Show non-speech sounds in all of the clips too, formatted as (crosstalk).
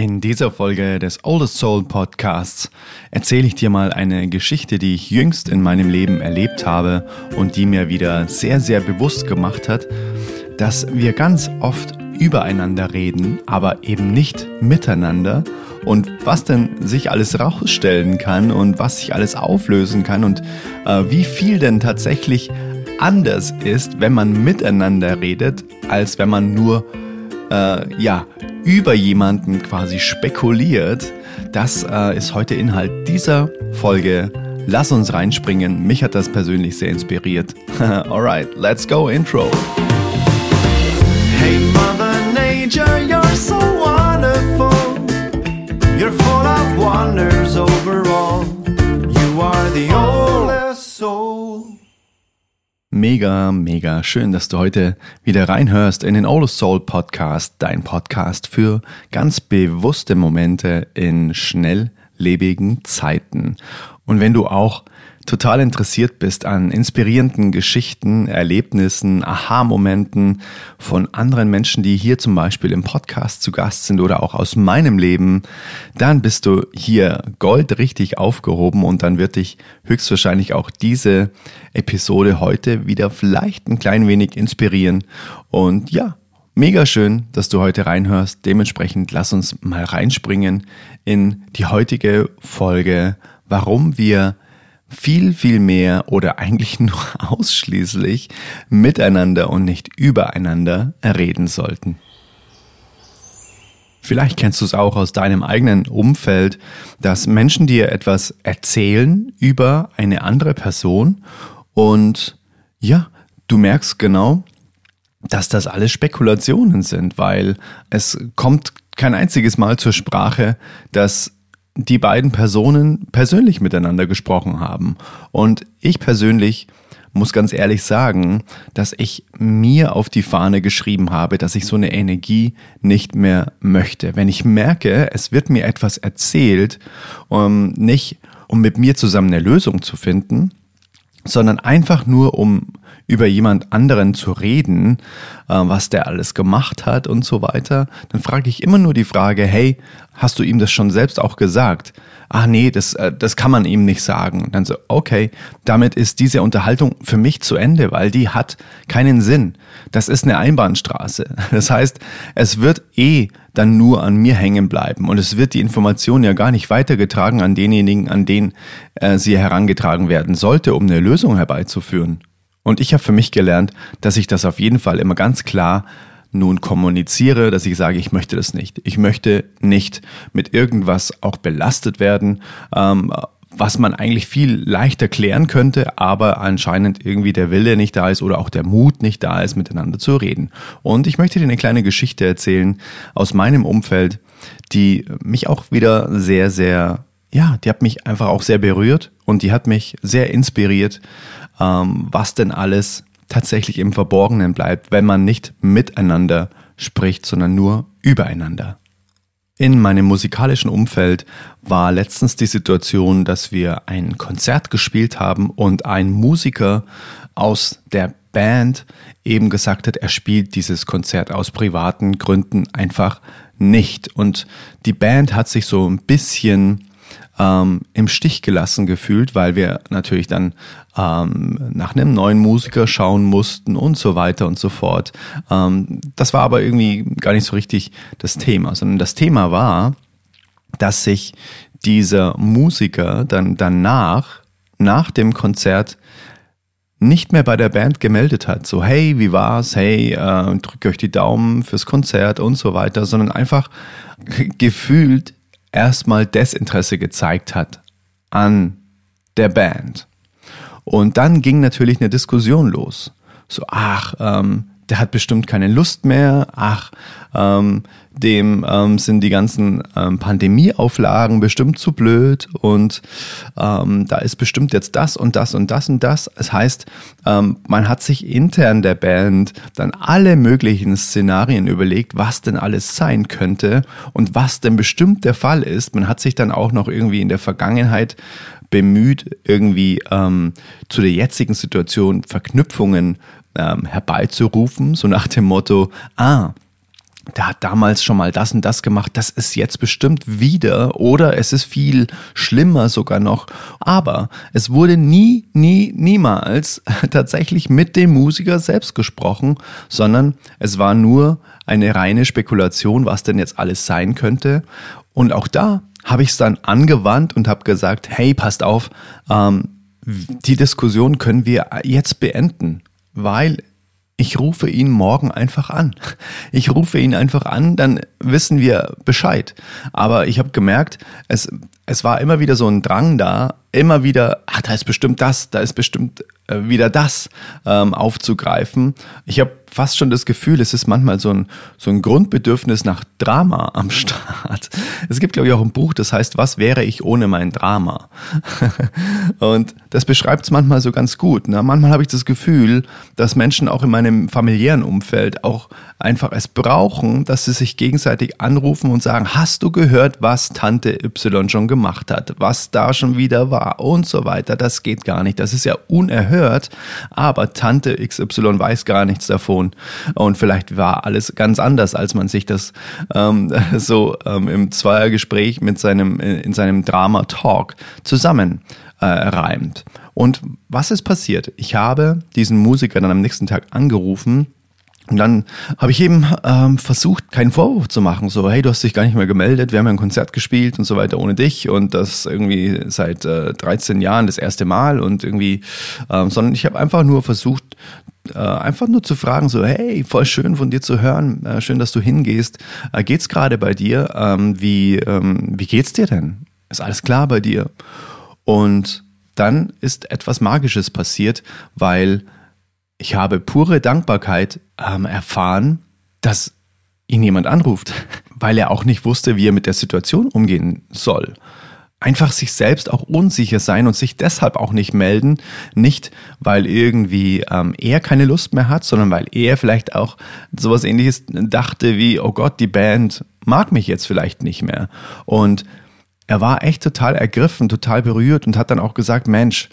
In dieser Folge des Oldest Soul Podcasts erzähle ich dir mal eine Geschichte, die ich jüngst in meinem Leben erlebt habe und die mir wieder sehr, sehr bewusst gemacht hat, dass wir ganz oft übereinander reden, aber eben nicht miteinander. Und was denn sich alles rausstellen kann und was sich alles auflösen kann und äh, wie viel denn tatsächlich anders ist, wenn man miteinander redet, als wenn man nur äh, ja, über jemanden quasi spekuliert. Das äh, ist heute Inhalt dieser Folge. Lass uns reinspringen. Mich hat das persönlich sehr inspiriert. (laughs) Alright, let's go Intro. Hey Mother Nature, you're so wonderful. You're full of wonders overall. You are the oldest soul. Mega, mega schön, dass du heute wieder reinhörst in den Oldest Soul Podcast, dein Podcast für ganz bewusste Momente in schnelllebigen Zeiten. Und wenn du auch total interessiert bist an inspirierenden Geschichten, Erlebnissen, Aha-Momenten von anderen Menschen, die hier zum Beispiel im Podcast zu Gast sind oder auch aus meinem Leben, dann bist du hier goldrichtig aufgehoben und dann wird dich höchstwahrscheinlich auch diese Episode heute wieder vielleicht ein klein wenig inspirieren. Und ja, Mega schön, dass du heute reinhörst. Dementsprechend lass uns mal reinspringen in die heutige Folge, warum wir viel, viel mehr oder eigentlich nur (laughs) ausschließlich miteinander und nicht übereinander reden sollten. Vielleicht kennst du es auch aus deinem eigenen Umfeld, dass Menschen dir etwas erzählen über eine andere Person und ja, du merkst genau, dass das alles Spekulationen sind, weil es kommt kein einziges Mal zur Sprache, dass die beiden Personen persönlich miteinander gesprochen haben. Und ich persönlich muss ganz ehrlich sagen, dass ich mir auf die Fahne geschrieben habe, dass ich so eine Energie nicht mehr möchte. Wenn ich merke, es wird mir etwas erzählt, um nicht um mit mir zusammen eine Lösung zu finden, sondern einfach nur um über jemand anderen zu reden, äh, was der alles gemacht hat und so weiter, dann frage ich immer nur die Frage, hey, hast du ihm das schon selbst auch gesagt? Ach nee, das, äh, das kann man ihm nicht sagen. Dann so, okay, damit ist diese Unterhaltung für mich zu Ende, weil die hat keinen Sinn. Das ist eine Einbahnstraße. (laughs) Das heißt, es wird eh dann nur an mir hängen bleiben und es wird die Information ja gar nicht weitergetragen an denjenigen, an den äh, sie herangetragen werden sollte, um eine Lösung herbeizuführen. Und ich habe für mich gelernt, dass ich das auf jeden Fall immer ganz klar nun kommuniziere, dass ich sage, ich möchte das nicht. Ich möchte nicht mit irgendwas auch belastet werden, ähm, was man eigentlich viel leichter klären könnte, aber anscheinend irgendwie der Wille nicht da ist oder auch der Mut nicht da ist, miteinander zu reden. Und ich möchte dir eine kleine Geschichte erzählen aus meinem Umfeld, die mich auch wieder sehr, sehr, ja, die hat mich einfach auch sehr berührt und die hat mich sehr inspiriert, ähm, was denn alles tatsächlich im Verborgenen bleibt, wenn man nicht miteinander spricht, sondern nur übereinander. In meinem musikalischen Umfeld war letztens die Situation, dass wir ein Konzert gespielt haben und ein Musiker aus der Band eben gesagt hat, er spielt dieses Konzert aus privaten Gründen einfach nicht. Und die Band hat sich so ein bisschen ähm, im Stich gelassen gefühlt, weil wir natürlich dann ähm, nach einem neuen Musiker schauen mussten und so weiter und so fort. Ähm, das war aber irgendwie gar nicht so richtig das Thema, sondern das Thema war, dass sich dieser Musiker dann danach, nach dem Konzert, nicht mehr bei der Band gemeldet hat. So, hey, wie war's? Hey, äh, drückt euch die Daumen fürs Konzert und so weiter, sondern einfach (laughs) gefühlt erstmal Desinteresse gezeigt hat an der Band. Und dann ging natürlich eine Diskussion los. So, ach, ähm, der hat bestimmt keine Lust mehr. Ach, ähm, dem ähm, sind die ganzen ähm, Pandemieauflagen bestimmt zu blöd und ähm, da ist bestimmt jetzt das und das und das und das. Es heißt, ähm, man hat sich intern der Band dann alle möglichen Szenarien überlegt, was denn alles sein könnte und was denn bestimmt der Fall ist. Man hat sich dann auch noch irgendwie in der Vergangenheit bemüht, irgendwie ähm, zu der jetzigen Situation Verknüpfungen ähm, herbeizurufen, so nach dem Motto, ah, der hat damals schon mal das und das gemacht, das ist jetzt bestimmt wieder oder es ist viel schlimmer sogar noch. Aber es wurde nie, nie, niemals (laughs) tatsächlich mit dem Musiker selbst gesprochen, sondern es war nur eine reine Spekulation, was denn jetzt alles sein könnte. Und auch da habe ich es dann angewandt und habe gesagt, hey, passt auf, ähm, die Diskussion können wir jetzt beenden, weil ich rufe ihn morgen einfach an. (laughs) Ich rufe ihn einfach an, dann wissen wir Bescheid. Aber ich habe gemerkt, es, es war immer wieder so ein Drang da, immer wieder, ach, da ist bestimmt das, da ist bestimmt äh, wieder das ähm, aufzugreifen. Ich habe fast schon das Gefühl, es ist manchmal so ein, so ein Grundbedürfnis nach Drama am (laughs) Start. Es gibt, glaube ich, auch ein Buch, das heißt, was wäre ich ohne mein Drama? (laughs) Und das beschreibt es manchmal so ganz gut. Ne? Manchmal habe ich das Gefühl, dass Menschen auch in meinem familiären Umfeld auch einfach es brauchen, dass sie sich gegenseitig anrufen und sagen, hast du gehört, was Tante Y schon gemacht hat, was da schon wieder war und so weiter. Das geht gar nicht. Das ist ja unerhört, aber Tante XY weiß gar nichts davon. Und vielleicht war alles ganz anders, als man sich das ähm, (laughs) so ähm, im Zweiergespräch mit seinem, in seinem Drama-Talk zusammen äh, reimt. Und was ist passiert? Ich habe diesen Musiker dann am nächsten Tag angerufen und dann habe ich eben ähm, versucht, keinen Vorwurf zu machen, so, hey, du hast dich gar nicht mehr gemeldet, wir haben ja ein Konzert gespielt und so weiter ohne dich und das irgendwie seit äh, 13 Jahren das erste Mal und irgendwie, ähm, sondern ich habe einfach nur versucht, äh, einfach nur zu fragen, so, hey, voll schön von dir zu hören, äh, schön, dass du hingehst. Äh, geht's gerade bei dir? Ähm, wie, ähm, wie geht's dir denn? Ist alles klar bei dir? Und dann ist etwas Magisches passiert, weil ich habe pure Dankbarkeit ähm, erfahren, dass ihn jemand anruft, weil er auch nicht wusste, wie er mit der Situation umgehen soll. Einfach sich selbst auch unsicher sein und sich deshalb auch nicht melden, nicht weil irgendwie ähm, er keine Lust mehr hat, sondern weil er vielleicht auch sowas ähnliches dachte wie, oh Gott, die Band mag mich jetzt vielleicht nicht mehr. Und er war echt total ergriffen, total berührt und hat dann auch gesagt, Mensch,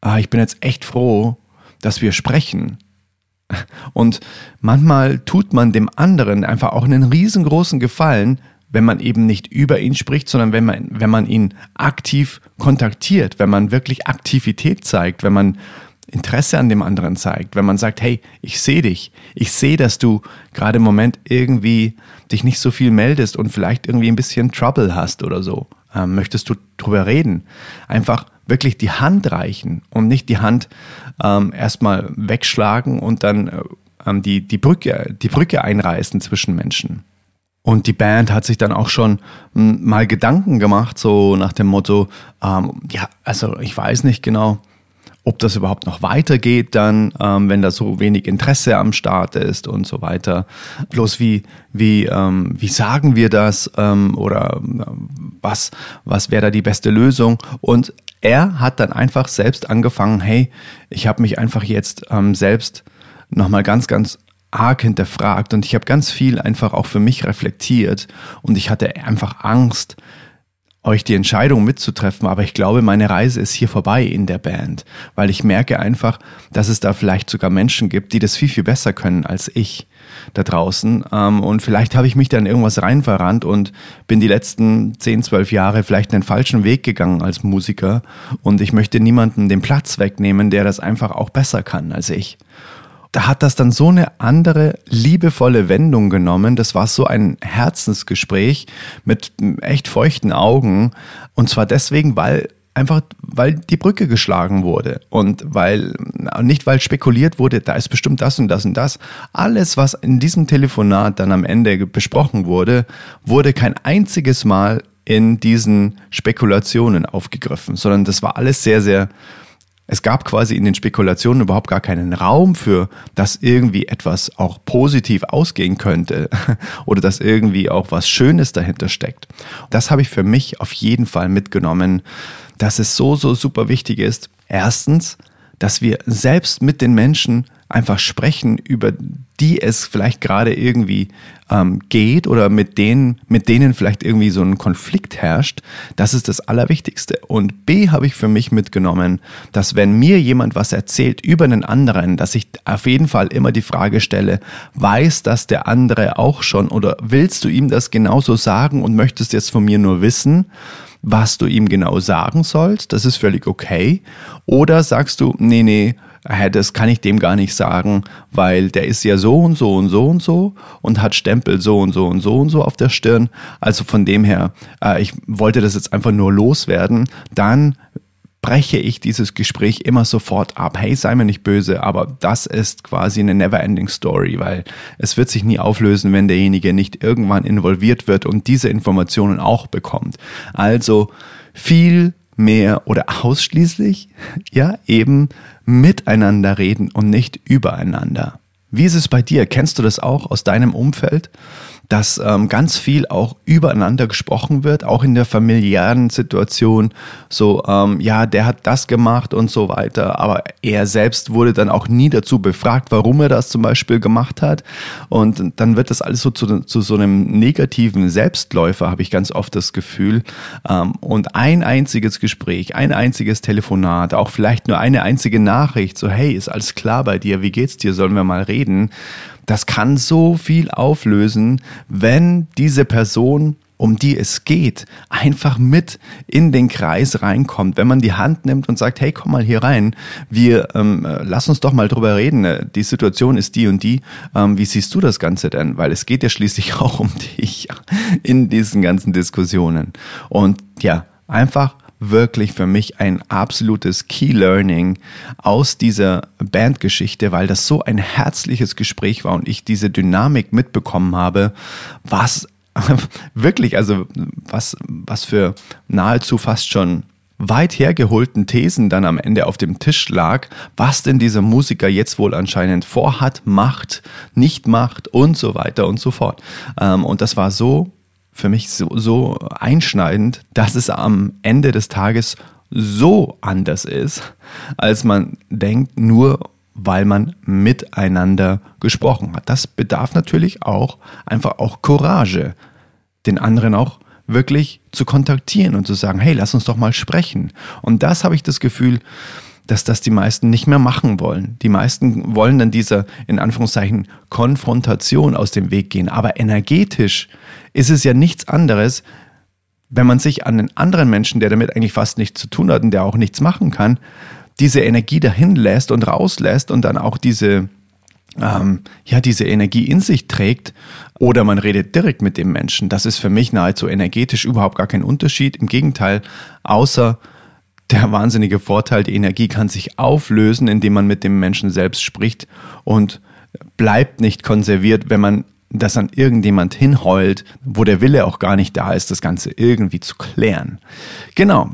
ah, ich bin jetzt echt froh, dass wir sprechen. Und manchmal tut man dem anderen einfach auch einen riesengroßen Gefallen, wenn man eben nicht über ihn spricht, sondern wenn man, wenn man ihn aktiv kontaktiert, wenn man wirklich Aktivität zeigt, wenn man Interesse an dem anderen zeigt, wenn man sagt, hey, ich sehe dich, ich sehe, dass du gerade im Moment irgendwie dich nicht so viel meldest und vielleicht irgendwie ein bisschen Trouble hast oder so. Ähm, möchtest du drüber reden? Einfach wirklich die Hand reichen und nicht die Hand ähm, erstmal wegschlagen und dann äh, ähm, die, die, Brücke, die Brücke einreißen zwischen Menschen. Und die Band hat sich dann auch schon hm, mal Gedanken gemacht, so nach dem Motto, ähm, ja, also ich weiß nicht genau, ob das überhaupt noch weitergeht dann, ähm, wenn da so wenig Interesse am Start ist und so weiter. Bloß wie, wie, ähm, wie sagen wir das ähm, oder äh, was, was wäre da die beste Lösung? Und er hat dann einfach selbst angefangen, hey, ich habe mich einfach jetzt ähm, selbst nochmal ganz, ganz arg hinterfragt und ich habe ganz viel einfach auch für mich reflektiert und ich hatte einfach Angst, euch die Entscheidung mitzutreffen, aber ich glaube, meine Reise ist hier vorbei in der Band, weil ich merke einfach, dass es da vielleicht sogar Menschen gibt, die das viel, viel besser können als ich da draußen. Ähm, und vielleicht habe ich mich dann irgendwas rein verrannt und bin die letzten 10, 12 Jahre vielleicht einen falschen Weg gegangen als Musiker und ich möchte niemanden den Platz wegnehmen, der das einfach auch besser kann als ich da hat das dann so eine andere liebevolle Wendung genommen. Das war so ein Herzensgespräch mit echt feuchten Augen. Und zwar deswegen, weil einfach, weil die Brücke geschlagen wurde und weil, nicht weil spekuliert wurde, da ist bestimmt das und das und das. Alles, was in diesem Telefonat dann am Ende besprochen wurde, wurde kein einziges Mal in diesen Spekulationen aufgegriffen, sondern das war alles sehr, sehr es gab quasi in den Spekulationen überhaupt gar keinen Raum für, dass irgendwie etwas auch positiv ausgehen könnte (laughs) oder dass irgendwie auch was Schönes dahinter steckt. Das habe ich für mich auf jeden Fall mitgenommen, dass es so, so super wichtig ist. Erstens, dass wir selbst mit den Menschen einfach sprechen, über die es vielleicht gerade irgendwie ähm, geht oder mit denen, mit denen vielleicht irgendwie so ein Konflikt herrscht, das ist das Allerwichtigste. Und B habe ich für mich mitgenommen, dass wenn mir jemand was erzählt über einen anderen, dass ich auf jeden Fall immer die Frage stelle, weiß das der andere auch schon oder willst du ihm das genauso sagen und möchtest jetzt von mir nur wissen? Was du ihm genau sagen sollst, das ist völlig okay. Oder sagst du, nee, nee, das kann ich dem gar nicht sagen, weil der ist ja so und so und so und so und hat Stempel so und so und so und so auf der Stirn. Also von dem her, äh, ich wollte das jetzt einfach nur loswerden. Dann breche ich dieses Gespräch immer sofort ab. Hey, sei mir nicht böse, aber das ist quasi eine never-ending Story, weil es wird sich nie auflösen, wenn derjenige nicht irgendwann involviert wird und diese Informationen auch bekommt. Also viel mehr oder ausschließlich, ja, eben miteinander reden und nicht übereinander. Wie ist es bei dir? Kennst du das auch aus deinem Umfeld? Dass ähm, ganz viel auch übereinander gesprochen wird, auch in der familiären Situation. So, ähm, ja, der hat das gemacht und so weiter, aber er selbst wurde dann auch nie dazu befragt, warum er das zum Beispiel gemacht hat. Und dann wird das alles so zu, zu so einem negativen Selbstläufer, habe ich ganz oft das Gefühl. Ähm, und ein einziges Gespräch, ein einziges Telefonat, auch vielleicht nur eine einzige Nachricht, so, hey, ist alles klar bei dir, wie geht's dir, sollen wir mal reden? Das kann so viel auflösen, wenn diese Person um die es geht, einfach mit in den Kreis reinkommt. Wenn man die Hand nimmt und sagt, hey, komm mal hier rein, wir ähm, lass uns doch mal drüber reden. Die Situation ist die und die. Ähm, wie siehst du das Ganze denn? Weil es geht ja schließlich (laughs) auch um dich in diesen ganzen Diskussionen. Und ja, einfach wirklich für mich ein absolutes Key Learning aus dieser Bandgeschichte, weil das so ein herzliches Gespräch war und ich diese Dynamik mitbekommen habe, was (laughs) wirklich, also was, was für nahezu fast schon weit hergeholten Thesen dann am Ende auf dem Tisch lag, was denn dieser Musiker jetzt wohl anscheinend vorhat, macht, nicht macht und so weiter und so fort. Ähm, und das war so für mich so, so einschneidend, dass es am Ende des Tages so anders ist, als man denkt, nur weil man miteinander gesprochen hat. Das bedarf natürlich auch einfach auch Courage, den anderen auch wirklich zu kontaktieren und zu sagen, hey, lass uns doch mal sprechen. Und das habe ich das Gefühl, dass das die meisten nicht mehr machen wollen. Die meisten wollen dann dieser, in Anführungszeichen, Konfrontation aus dem Weg gehen. Aber energetisch ist es ja nichts anderes, wenn man sich an den anderen Menschen, der damit eigentlich fast nichts zu tun hat und der auch nichts machen kann, diese Energie dahin lässt und rauslässt und dann auch diese, ähm, ja, diese Energie in sich trägt oder man redet direkt mit dem Menschen. Das ist für mich nahezu energetisch überhaupt gar kein Unterschied. Im Gegenteil, außer der wahnsinnige Vorteil, die Energie kann sich auflösen, indem man mit dem Menschen selbst spricht und bleibt nicht konserviert, wenn man das an irgendjemand hinheult, wo der Wille auch gar nicht da ist, das Ganze irgendwie zu klären. Genau,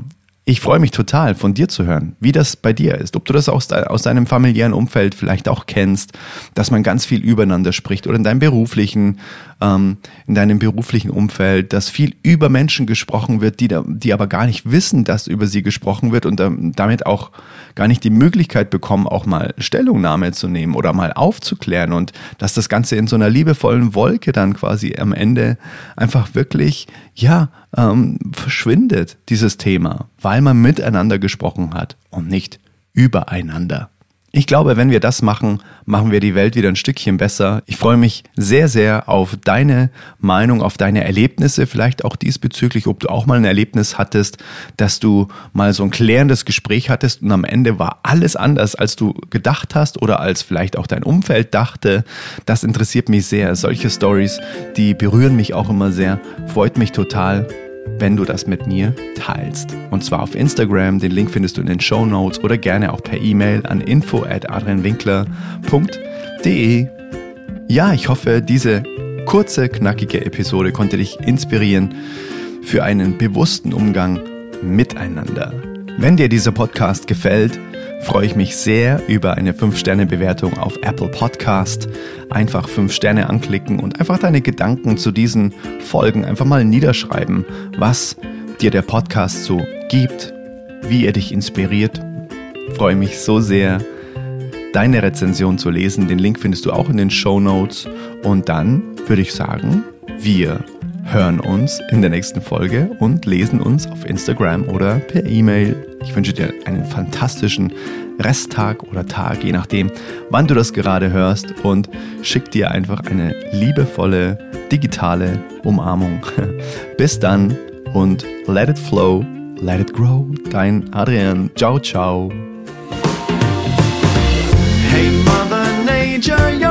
ich freue mich total, von dir zu hören, wie das bei dir ist. Ob du das aus, aus deinem familiären Umfeld vielleicht auch kennst, dass man ganz viel übereinander spricht oder in deinem beruflichen, ähm, in deinem beruflichen Umfeld, dass viel über Menschen gesprochen wird, die, da, die aber gar nicht wissen, dass über sie gesprochen wird und damit auch gar nicht die Möglichkeit bekommen, auch mal Stellungnahme zu nehmen oder mal aufzuklären und dass das Ganze in so einer liebevollen Wolke dann quasi am Ende einfach wirklich, ja, ähm, verschwindet, dieses Thema, weil man miteinander gesprochen hat und nicht übereinander. Ich glaube, wenn wir das machen, machen wir die Welt wieder ein Stückchen besser. Ich freue mich sehr, sehr auf deine Meinung, auf deine Erlebnisse, vielleicht auch diesbezüglich, ob du auch mal ein Erlebnis hattest, dass du mal so ein klärendes Gespräch hattest und am Ende war alles anders, als du gedacht hast oder als vielleicht auch dein Umfeld dachte. Das interessiert mich sehr. Solche Stories, die berühren mich auch immer sehr, freut mich total wenn du das mit mir teilst. Und zwar auf Instagram, den Link findest du in den Show Notes oder gerne auch per E-Mail an info at adrianwinkler.de. Ja, ich hoffe, diese kurze, knackige Episode konnte dich inspirieren für einen bewussten Umgang miteinander. Wenn dir dieser Podcast gefällt, freue ich mich sehr über eine 5-Sterne-Bewertung auf Apple Podcast. Einfach 5 Sterne anklicken und einfach deine Gedanken zu diesen Folgen einfach mal niederschreiben, was dir der Podcast so gibt, wie er dich inspiriert. Freue mich so sehr deine Rezension zu lesen. Den Link findest du auch in den Show Notes. Und dann würde ich sagen, wir hören uns in der nächsten Folge und lesen uns auf Instagram oder per E-Mail. Ich wünsche dir einen fantastischen Resttag oder Tag, je nachdem, wann du das gerade hörst und schick dir einfach eine liebevolle digitale Umarmung. (laughs) Bis dann und let it flow, let it grow. Dein Adrian. Ciao, ciao. Hey Mother Nature,